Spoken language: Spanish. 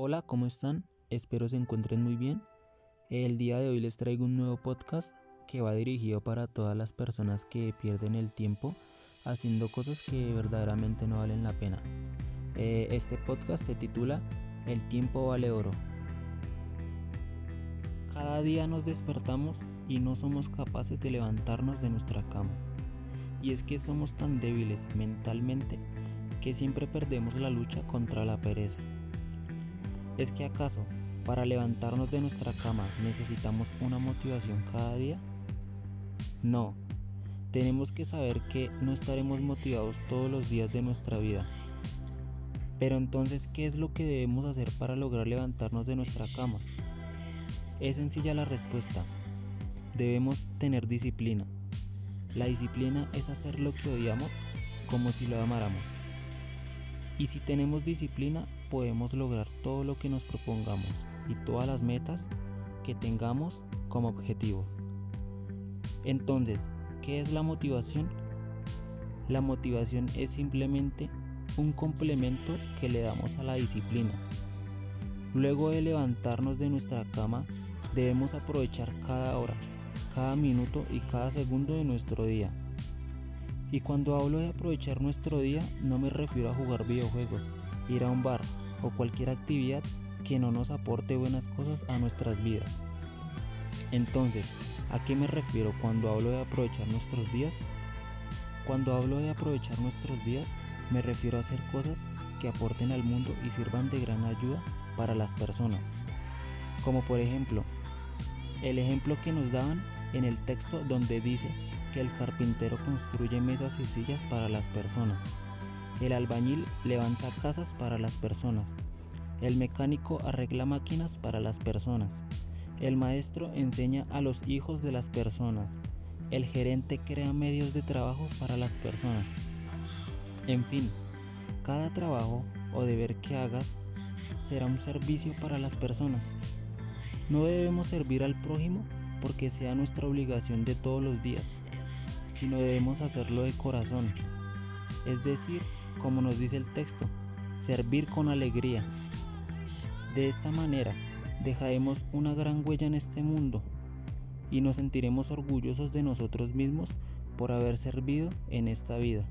Hola, ¿cómo están? Espero se encuentren muy bien. El día de hoy les traigo un nuevo podcast que va dirigido para todas las personas que pierden el tiempo haciendo cosas que verdaderamente no valen la pena. Eh, este podcast se titula El tiempo vale oro. Cada día nos despertamos y no somos capaces de levantarnos de nuestra cama. Y es que somos tan débiles mentalmente que siempre perdemos la lucha contra la pereza. ¿Es que acaso para levantarnos de nuestra cama necesitamos una motivación cada día? No, tenemos que saber que no estaremos motivados todos los días de nuestra vida. Pero entonces, ¿qué es lo que debemos hacer para lograr levantarnos de nuestra cama? Es sencilla la respuesta. Debemos tener disciplina. La disciplina es hacer lo que odiamos como si lo amáramos. Y si tenemos disciplina, podemos lograr todo lo que nos propongamos y todas las metas que tengamos como objetivo. Entonces, ¿qué es la motivación? La motivación es simplemente un complemento que le damos a la disciplina. Luego de levantarnos de nuestra cama, debemos aprovechar cada hora, cada minuto y cada segundo de nuestro día. Y cuando hablo de aprovechar nuestro día, no me refiero a jugar videojuegos, ir a un bar o cualquier actividad que no nos aporte buenas cosas a nuestras vidas. Entonces, ¿a qué me refiero cuando hablo de aprovechar nuestros días? Cuando hablo de aprovechar nuestros días, me refiero a hacer cosas que aporten al mundo y sirvan de gran ayuda para las personas. Como por ejemplo, el ejemplo que nos daban en el texto donde dice que el carpintero construye mesas y sillas para las personas. El albañil levanta casas para las personas. El mecánico arregla máquinas para las personas. El maestro enseña a los hijos de las personas. El gerente crea medios de trabajo para las personas. En fin, cada trabajo o deber que hagas será un servicio para las personas. No debemos servir al prójimo porque sea nuestra obligación de todos los días, sino debemos hacerlo de corazón, es decir, como nos dice el texto, servir con alegría. De esta manera dejaremos una gran huella en este mundo y nos sentiremos orgullosos de nosotros mismos por haber servido en esta vida.